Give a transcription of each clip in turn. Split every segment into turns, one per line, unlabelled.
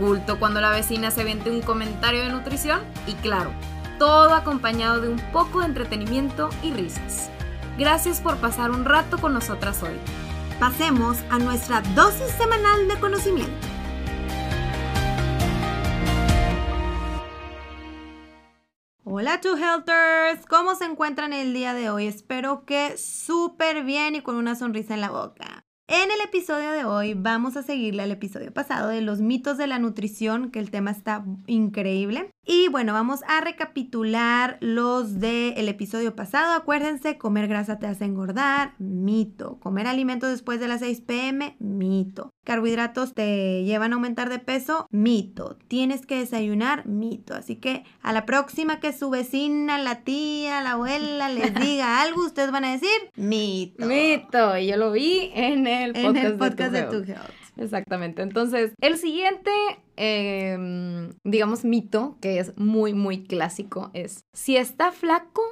culto cuando la vecina se vende un comentario de nutrición y claro, todo acompañado de un poco de entretenimiento y risas. Gracias por pasar un rato con nosotras hoy.
Pasemos a nuestra dosis semanal de conocimiento. Hola Two Healthers, ¿cómo se encuentran el día de hoy? Espero que súper bien y con una sonrisa en la boca. En el episodio de hoy vamos a seguirle al episodio pasado de los mitos de la nutrición, que el tema está increíble. Y bueno, vamos a recapitular los del episodio pasado. Acuérdense, comer grasa te hace engordar, mito. Comer alimentos después de las 6 pm, mito. Carbohidratos te llevan a aumentar de peso, mito. Tienes que desayunar, mito. Así que a la próxima que su vecina, la tía, la abuela les diga algo, ustedes van a decir, mito.
Mito, y yo lo vi en el podcast,
en el podcast de,
de
Tu Health.
Exactamente. Entonces, el siguiente, eh, digamos, mito, que es muy, muy clásico, es, si está flaco,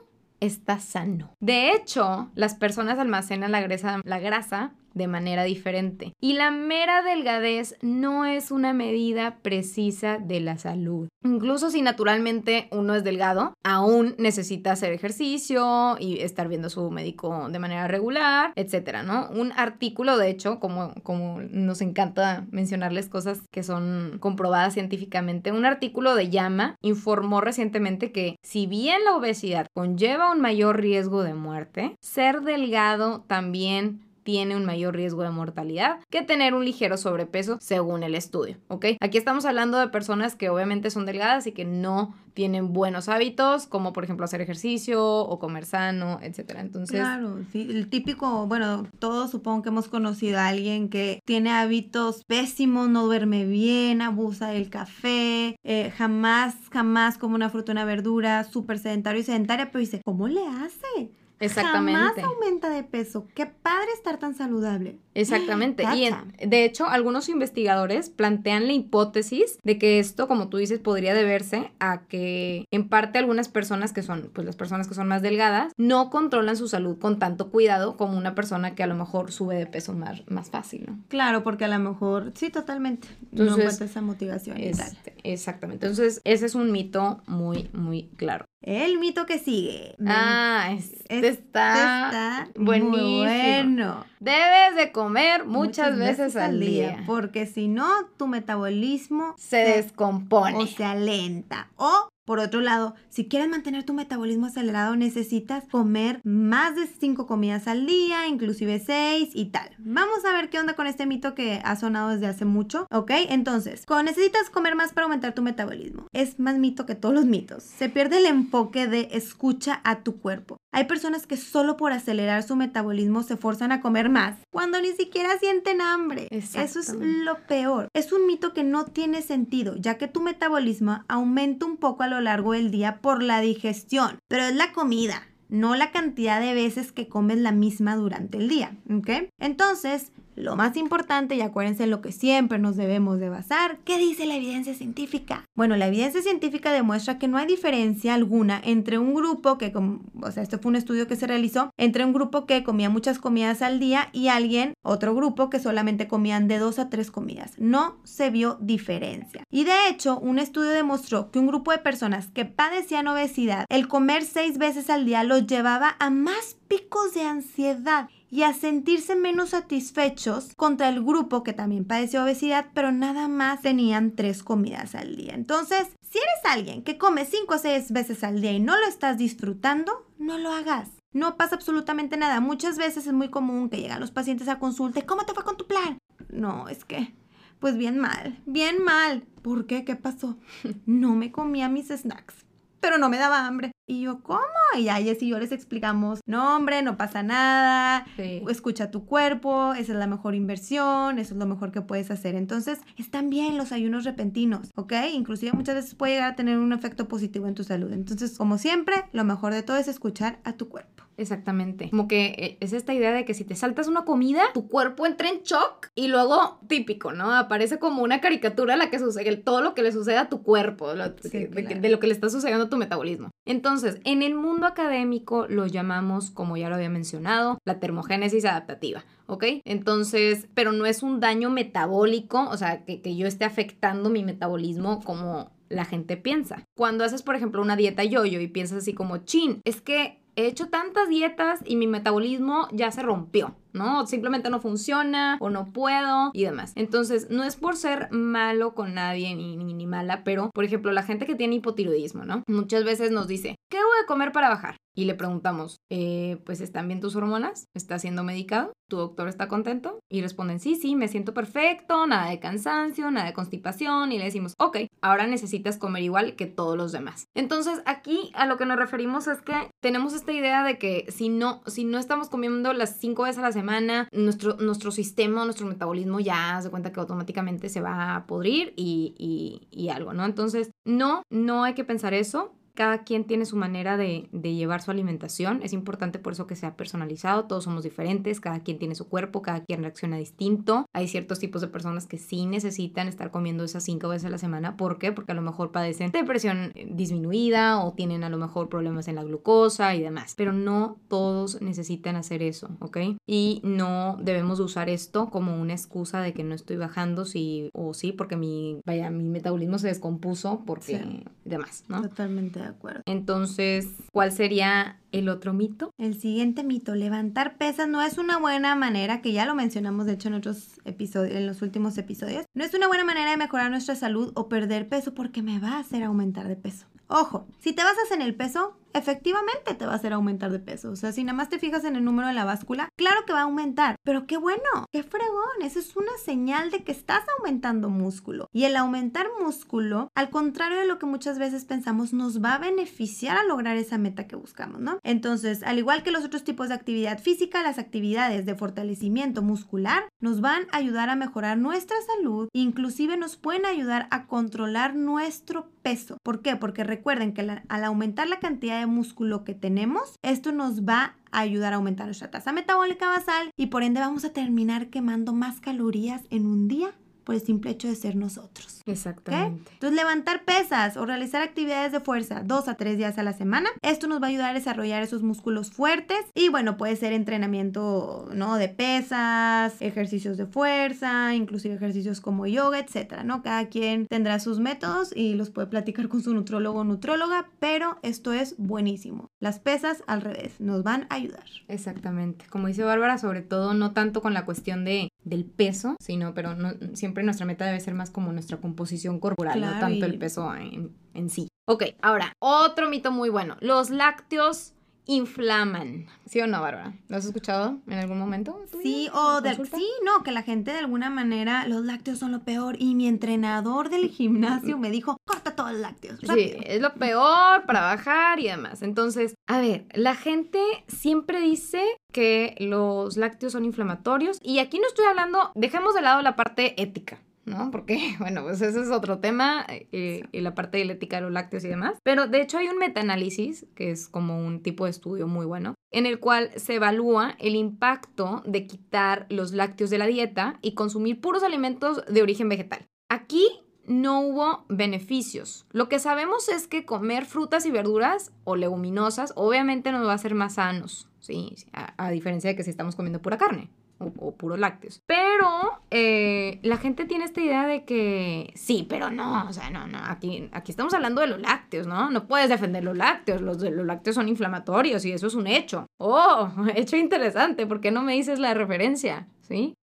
está sano. De hecho, las personas almacenan la grasa, la grasa de manera diferente. Y la mera delgadez no es una medida precisa de la salud. Incluso si naturalmente uno es delgado, aún necesita hacer ejercicio y estar viendo a su médico de manera regular, etcétera, ¿no? Un artículo, de hecho, como, como nos encanta mencionarles cosas que son comprobadas científicamente, un artículo de Llama informó recientemente que si bien la obesidad conlleva un mayor riesgo de muerte, ser delgado también tiene un mayor riesgo de mortalidad que tener un ligero sobrepeso según el estudio, ¿ok? Aquí estamos hablando de personas que obviamente son delgadas y que no tienen buenos hábitos, como por ejemplo hacer ejercicio o comer sano, etcétera. Entonces,
claro, sí, el típico, bueno, todos supongo que hemos conocido a alguien que tiene hábitos pésimos, no duerme bien, abusa del café, eh, jamás, jamás come una fruta, una verdura, súper sedentario y sedentaria, pero dice, ¿cómo le hace?
Exactamente.
Jamás aumenta de peso. Qué padre estar tan saludable.
Exactamente. Y en, de hecho, algunos investigadores plantean la hipótesis de que esto, como tú dices, podría deberse a que en parte algunas personas que son, pues las personas que son más delgadas, no controlan su salud con tanto cuidado como una persona que a lo mejor sube de peso más, más fácil, ¿no?
Claro, porque a lo mejor, sí, totalmente. Entonces, no encuentra esa motivación y tal.
Exactamente. Entonces, ese es un mito muy, muy claro.
El mito que sigue.
Ah, este, está, buenísimo.
bueno.
Debes de comer muchas, muchas veces, veces, al día, día.
Porque si no, tu metabolismo
se, se descompone.
O se alenta. O por otro lado, si quieres mantener tu metabolismo acelerado, necesitas comer más de 5 comidas al día, inclusive 6 y tal. Vamos a ver qué onda con este mito que ha sonado desde hace mucho, ¿ok? Entonces, cuando necesitas comer más para aumentar tu metabolismo, es más mito que todos los mitos. Se pierde el enfoque de escucha a tu cuerpo. Hay personas que solo por acelerar su metabolismo se forzan a comer más cuando ni siquiera sienten hambre. Eso es lo peor. Es un mito que no tiene sentido, ya que tu metabolismo aumenta un poco a lo largo del día por la digestión, pero es la comida, no la cantidad de veces que comes la misma durante el día, ¿ok? Entonces, lo más importante, y acuérdense lo que siempre nos debemos de basar, ¿qué dice la evidencia científica? Bueno, la evidencia científica demuestra que no hay diferencia alguna entre un grupo que, o sea, este fue un estudio que se realizó, entre un grupo que comía muchas comidas al día y alguien, otro grupo que solamente comían de dos a tres comidas. No se vio diferencia. Y de hecho, un estudio demostró que un grupo de personas que padecían obesidad, el comer seis veces al día los llevaba a más picos de ansiedad y a sentirse menos satisfechos contra el grupo que también padeció obesidad, pero nada más tenían tres comidas al día. Entonces, si eres alguien que come cinco o seis veces al día y no lo estás disfrutando, no lo hagas. No pasa absolutamente nada. Muchas veces es muy común que llegan los pacientes a consulta. ¿Cómo te fue con tu plan? No, es que, pues bien mal, bien mal. ¿Por qué? ¿Qué pasó? No me comía mis snacks, pero no me daba hambre. Y yo, ¿cómo? Y ya Jess y yo les explicamos, no hombre, no pasa nada,
Sí.
escucha tu cuerpo, esa es la mejor inversión, eso es lo mejor que puedes hacer. Entonces, están bien los ayunos repentinos, ¿ok? Inclusive muchas veces puede llegar a tener un efecto positivo en tu salud. Entonces, como siempre, lo mejor de todo es escuchar a tu cuerpo.
Exactamente. Como que eh, es esta idea de que si te saltas una comida, tu cuerpo entra en shock y luego, típico, ¿no? Aparece como una caricatura a la que sucede todo lo que le sucede a tu cuerpo, lo-
Sí,
de, de-
claro.
de lo que le está sucediendo a tu metabolismo. Entonces, en el mundo académico lo llamamos, como ya lo había mencionado, la termogénesis adaptativa. ¿Ok? Entonces, pero no es un daño metabólico, o sea, que, que yo esté afectando mi metabolismo como la gente piensa. Cuando haces, por ejemplo, una dieta yo-yo y piensas así como, chin, es que he hecho tantas dietas y mi metabolismo ya se rompió, ¿no? Simplemente no funciona o no puedo y demás. Entonces, no es por ser malo con nadie ni, ni, mala, pero, por ejemplo, la gente que tiene hipotiroidismo, ¿no? Muchas veces nos dice, ¿qué debo de comer para bajar? Y le preguntamos, eh, pues, ¿están bien tus hormonas? ¿Estás siendo medicado? ¿Tu doctor está contento? Y responden, sí, sí, me siento perfecto, nada de cansancio, nada de constipación. Y le decimos, ok, ahora necesitas comer igual que todos los demás. Entonces, aquí a lo que nos referimos es que tenemos esta idea de que si no, si no estamos comiendo las cinco veces a la semana, nuestro, nuestro sistema, nuestro metabolismo ya se cuenta que automáticamente se va a podrir y, y, y algo, ¿no? Entonces, no, no hay que pensar eso cada quien tiene su manera de, llevar su alimentación. Es importante por eso que sea personalizado. Todos somos diferentes, cada quien tiene su cuerpo, cada quien reacciona distinto. Hay ciertos tipos de personas que sí necesitan estar comiendo esas cinco veces a la semana. ¿Por qué? Porque a lo mejor padecen depresión disminuida o tienen a lo mejor problemas en la glucosa y demás. Pero no todos necesitan hacer eso, ¿ok? Y no debemos usar esto como una excusa de que no estoy bajando sí o sí porque mi, vaya, mi metabolismo se descompuso porque
Sí.
Demás, ¿no?
Totalmente de acuerdo.
Entonces, ¿cuál sería el otro mito?
El siguiente mito, levantar pesas no es una buena manera, que ya lo mencionamos de hecho en otros episodios, en los últimos episodios, no es una buena manera de mejorar nuestra salud o perder peso porque me va a hacer aumentar de peso. Ojo, si te basas en el peso, efectivamente te va a hacer aumentar de peso. O sea, si nada más te fijas en el número de la báscula, claro que va a aumentar. Pero qué bueno, qué fregón. Eso es una señal de que estás aumentando músculo. Y el aumentar músculo, al contrario de lo que muchas veces pensamos, nos va a beneficiar a lograr esa meta que buscamos, ¿no? Entonces, al igual que los otros tipos de actividad física, las actividades de fortalecimiento muscular nos van a ayudar a mejorar nuestra salud, inclusive nos pueden ayudar a controlar nuestro peso. ¿Por qué? Porque recuerden que al aumentar la cantidad de músculo que tenemos, esto nos va a ayudar a aumentar nuestra tasa metabólica basal y por ende vamos a terminar quemando más calorías en un día por el simple hecho de ser nosotros.
Exactamente.
Entonces, levantar pesas o realizar actividades de fuerza dos a tres días a la semana, esto nos va a ayudar a desarrollar esos músculos fuertes y bueno, puede ser entrenamiento, ¿no? De pesas, ejercicios de fuerza, inclusive ejercicios como yoga, etcétera, ¿no? Cada quien tendrá sus métodos y los puede platicar con su nutrólogo o nutróloga, pero esto es buenísimo. Las pesas al revés nos van a ayudar.
Exactamente. Como dice Bárbara, sobre todo no tanto con la cuestión de, del peso, sino, pero no, siempre nuestra meta debe ser más como nuestra composición corporal,
Claro,
no tanto
y-
el peso en, en sí. Ok, ahora, otro mito muy bueno. Los lácteos inflaman. ¿Sí o no, Bárbara? ¿Lo has escuchado en algún momento? ¿Tú
Sí, o del,
¿Consulta?
sí, no, que la gente de alguna manera, los lácteos son lo peor. Y mi entrenador del gimnasio me dijo, corta todos los lácteos.
Sí,
rápido".
es lo peor para bajar y demás. Entonces, a ver, la gente siempre dice que los lácteos son inflamatorios y aquí no estoy hablando, dejemos de lado la parte ética. ¿No? Porque, bueno, pues ese es otro tema, eh, y la parte de la ética de los lácteos y demás. Pero de hecho hay un metaanálisis, que es como un tipo de estudio muy bueno, en el cual se evalúa el impacto de quitar los lácteos de la dieta y consumir puros alimentos de origen vegetal. Aquí no hubo beneficios. Lo que sabemos es que comer frutas y verduras o leguminosas obviamente nos va a hacer más sanos, ¿sí? A, a diferencia de que si estamos comiendo pura carne o, o puros lácteos. Pero eh, la gente tiene esta idea de que sí, pero no, o sea, no, no, aquí, aquí estamos hablando de los lácteos, ¿no? No puedes defender los lácteos, los, los lácteos son inflamatorios y eso es un hecho. Oh, hecho interesante, ¿por qué no me dices la referencia?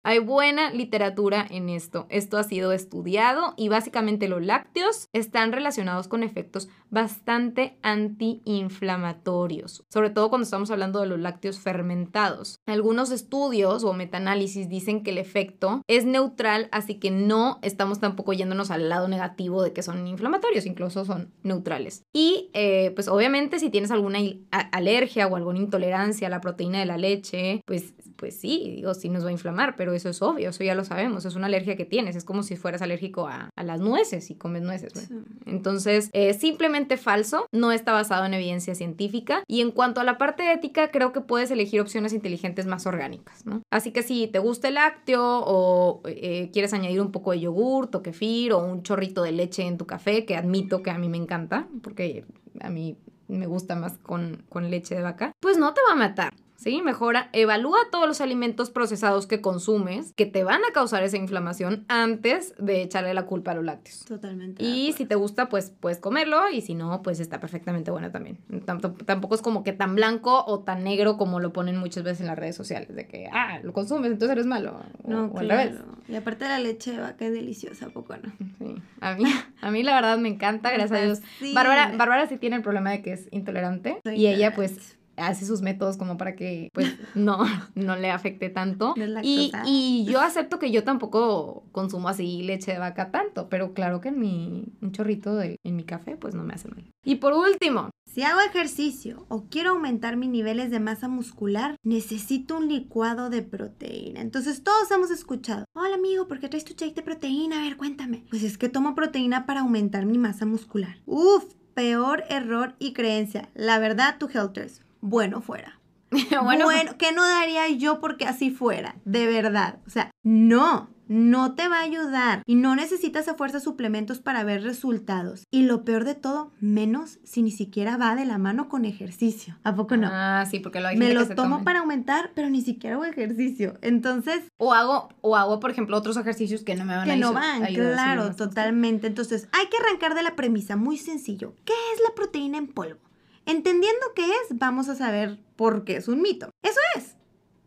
Hay buena literatura en esto. Esto ha sido estudiado y básicamente los lácteos están relacionados con efectos bastante antiinflamatorios, sobre todo cuando estamos hablando de los lácteos fermentados. Algunos estudios o metaanálisis dicen que el efecto es neutral, así que no estamos tampoco yéndonos al lado negativo de que son inflamatorios, incluso son neutrales. Y eh, pues obviamente si tienes alguna alergia o alguna intolerancia a la proteína de la leche, pues, pues sí, digo, sí nos va a inflamar, pero eso es obvio, eso ya lo sabemos, es una alergia que tienes, es como si fueras alérgico a, las nueces y comes nueces. Entonces, eh, simplemente falso, no está basado en evidencia científica y en cuanto a la parte ética, creo que puedes elegir opciones inteligentes más orgánicas, ¿no? Así que si te gusta el lácteo o eh, quieres añadir un poco de yogur, o kefir o un chorrito de leche en tu café, que admito que a mí me encanta, porque a mí me gusta más con, con leche de vaca, pues no te va a matar. ¿Sí? Mejora, evalúa todos los alimentos procesados que consumes que te van a causar esa inflamación antes de echarle la culpa a los lácteos.
Totalmente.
Y si te gusta, pues puedes comerlo y si no, pues está perfectamente bueno también. tampoco es como que tan blanco o tan negro como lo ponen muchas veces en las redes sociales, de que, ah, lo consumes, entonces eres malo.
no, claro. Y aparte la leche de vaca es deliciosa, poco no?
Sí, a mí, a mí la verdad me encanta, gracias a Dios. Bárbara, Bárbara sí tiene el problema de que es intolerante y ella pues hace sus métodos como para que pues no, no le afecte tanto. Y, y, yo acepto que yo tampoco consumo así leche de vaca tanto, pero claro que en mi, un chorrito de, en mi café pues no me hace mal. Y por último,
si hago ejercicio o quiero aumentar mis niveles de masa muscular, necesito un licuado de proteína. Entonces todos hemos escuchado, hola amigo, ¿por qué traes tu shake de proteína? A ver, cuéntame. Pues es que tomo proteína para aumentar mi masa muscular. Uf, peor error y creencia. La verdad, tu helters bueno fuera. bueno, bueno, ¿qué no daría yo porque así fuera? De verdad. O sea, no, no te va a ayudar y no necesitas a fuerza suplementos para ver resultados. Y lo peor de todo, menos si ni siquiera va de la mano con ejercicio. ¿A poco no?
Ah, sí, porque lo hay
Me lo tomo para aumentar, pero ni siquiera hago ejercicio. Entonces.
O hago, o hago, por ejemplo, otros ejercicios que no me van
a. Que no van, claro, totalmente. Entonces, hay que arrancar de la premisa muy sencillo. ¿Qué es la proteína en polvo? Entendiendo qué es, vamos a saber por qué es un mito. Eso es.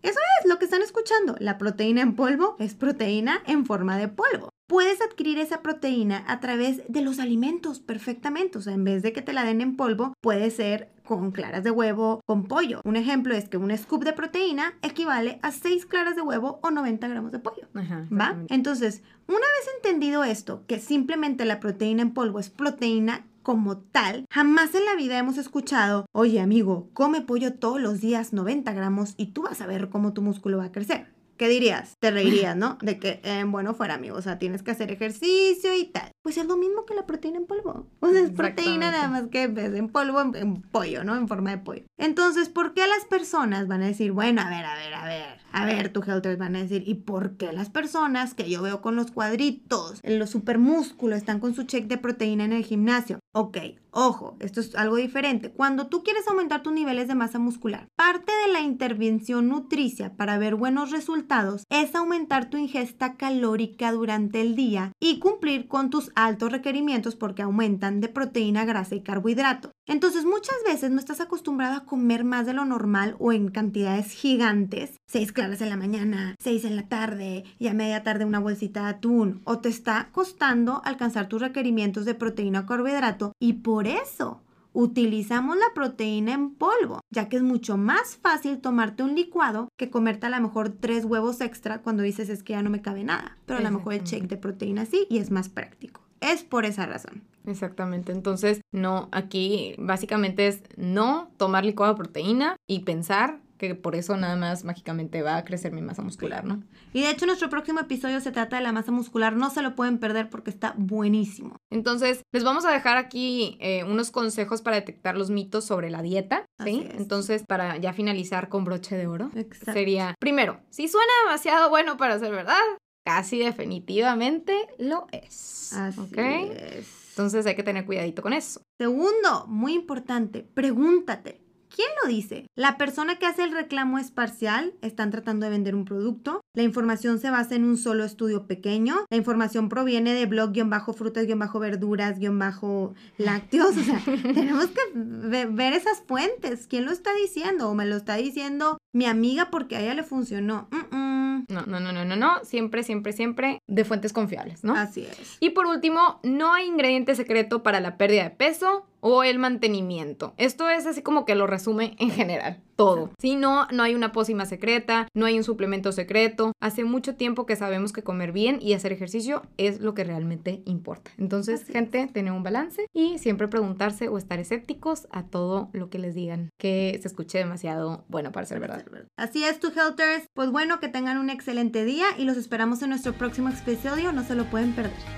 Eso es lo que están escuchando. La proteína en polvo es proteína en forma de polvo. Puedes adquirir esa proteína a través de los alimentos perfectamente. O sea, en vez de que te la den en polvo, puede ser con claras de huevo, con pollo. Un ejemplo es que un scoop de proteína equivale a 6 claras de huevo o 90 gramos de pollo. ¿Va? Entonces, una vez entendido esto, que simplemente la proteína en polvo es proteína como tal, jamás en la vida hemos escuchado, oye amigo, come pollo todos los días 90 gramos y tú vas a ver cómo tu músculo va a crecer. ¿Qué dirías? Te reirías, ¿no? De que, eh, bueno, fuera amigo, o sea, tienes que hacer ejercicio y tal. Pues es lo mismo que la proteína en polvo. O sea, es proteína nada más que ves en polvo, en, pollo, ¿no? En forma de pollo. Entonces, ¿por qué las personas van a decir, bueno, a ver, a ver, a ver, a ver, tu helters van a decir, ¿y por qué las personas que yo veo con los cuadritos, en los supermúsculos, están con su check de proteína en el gimnasio? Ok, ojo, esto es algo diferente. Cuando tú quieres aumentar tus niveles de masa muscular, parte de la intervención nutricia para ver buenos resultados es aumentar tu ingesta calórica durante el día y cumplir con tus altos requerimientos porque aumentan de proteína, grasa y carbohidrato. Entonces muchas veces no estás acostumbrado a comer más de lo normal o en cantidades gigantes, seis claras en la mañana, seis en la tarde y a media tarde una bolsita de atún, o te está costando alcanzar tus requerimientos de proteína o carbohidrato y por eso utilizamos la proteína en polvo, ya que es mucho más fácil tomarte un licuado que comerte a lo mejor tres huevos extra cuando dices es que ya no me cabe nada, pero a lo mejor el shake de proteína sí y es más práctico. Es por esa razón.
Exactamente. Entonces, no, aquí básicamente es no tomar licuado de proteína y pensar que por eso nada más mágicamente va a crecer mi masa muscular, ¿no?
Y de hecho nuestro próximo episodio se trata de la masa muscular, no se lo pueden perder porque está buenísimo.
Entonces, les vamos a dejar aquí eh, unos consejos para detectar los mitos sobre la dieta, ¿sí? Entonces, para ya finalizar con broche de oro, sería, primero, si suena demasiado bueno para ser verdad, casi definitivamente lo es.
Así es.
Entonces hay que tener cuidadito con eso.
Segundo, muy importante, pregúntate. ¿Quién lo dice? La persona que hace el reclamo es parcial, están tratando de vender un producto. La información se basa en un solo estudio pequeño. La información proviene de blog-frutas-verduras-lácteos. O sea, tenemos que ver esas fuentes. ¿Quién lo está diciendo? ¿O me lo está diciendo mi amiga porque a ella le funcionó?
No, no, no, no, no, no. Siempre, siempre, siempre de fuentes confiables, ¿no?
Así es.
Y por último, no hay ingrediente secreto para la pérdida de peso o el mantenimiento. Esto es así como que lo resume en general, todo. Si no, no hay una pócima secreta, no hay un suplemento secreto. Hace mucho tiempo que sabemos que comer bien y hacer ejercicio es lo que realmente importa. Entonces,
Así
gente, tener un balance y siempre preguntarse o estar escépticos a todo lo que les digan que se escuche demasiado bueno para ser verdad.
Así es, tu Helters. Pues bueno, que tengan un excelente día y los esperamos en nuestro próximo episodio. No se lo pueden perder.